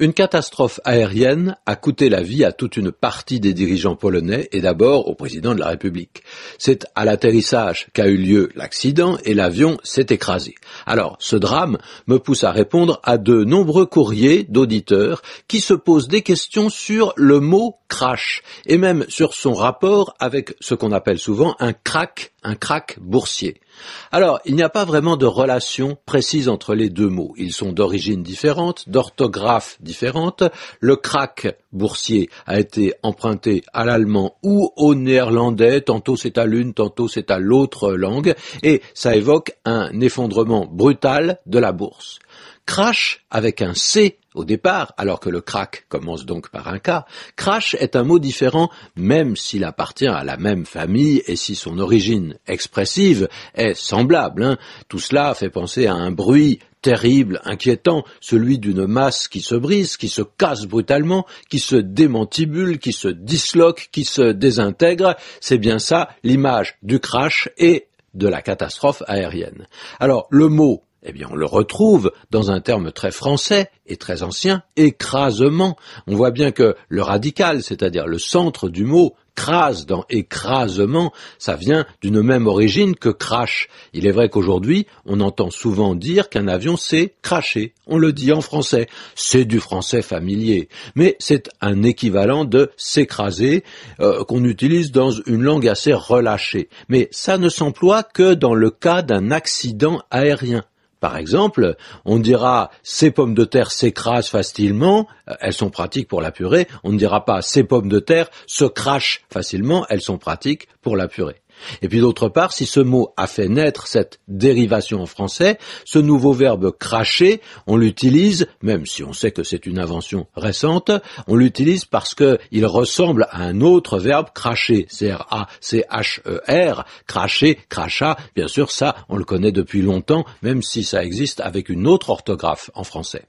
Une catastrophe aérienne a coûté la vie à toute une partie des dirigeants polonais et d'abord au président de la République. C'est à l'atterrissage qu'a eu lieu l'accident et l'avion s'est écrasé. Alors, ce drame me pousse à répondre à de nombreux courriers d'auditeurs qui se posent des questions sur le mot crash et même sur son rapport avec ce qu'on appelle souvent un crack, un crack boursier. Alors, il n'y a pas vraiment de relation précise entre les deux mots. Ils sont d'origine différente, d'orthographe différente. Le crack boursier a été emprunté à l'allemand ou au néerlandais, tantôt c'est à l'une, tantôt c'est à l'autre langue, et ça évoque un effondrement brutal de la bourse. Crash avec un C au départ, alors que le crack commence donc par un K, crash est un mot différent même s'il appartient à la même famille et si son origine expressive est semblable. Hein. Tout cela fait penser à un bruit terrible, inquiétant, celui d'une masse qui se brise, qui se casse brutalement, qui se démantibule, qui se disloque, qui se désintègre. C'est bien ça l'image du crash et de la catastrophe aérienne. Alors le mot eh bien, on le retrouve dans un terme très français et très ancien, écrasement. On voit bien que le radical, c'est-à-dire le centre du mot, crase dans écrasement, ça vient d'une même origine que crash. Il est vrai qu'aujourd'hui, on entend souvent dire qu'un avion s'est craché. On le dit en français. C'est du français familier. Mais c'est un équivalent de s'écraser euh, qu'on utilise dans une langue assez relâchée. Mais ça ne s'emploie que dans le cas d'un accident aérien. Par exemple, on dira ces pommes de terre s'écrasent facilement, euh, elles sont pratiques pour la purée. On ne dira pas ces pommes de terre se crachent facilement, elles sont pratiques pour la purée. Et puis d'autre part, si ce mot a fait naître cette dérivation en français, ce nouveau verbe cracher, on l'utilise, même si on sait que c'est une invention récente, on l'utilise parce qu'il ressemble à un autre verbe cracher, C-R-A-C-H-E-R, cracher, crachat, bien sûr ça on le connaît depuis longtemps, même si ça existe avec une autre orthographe en français.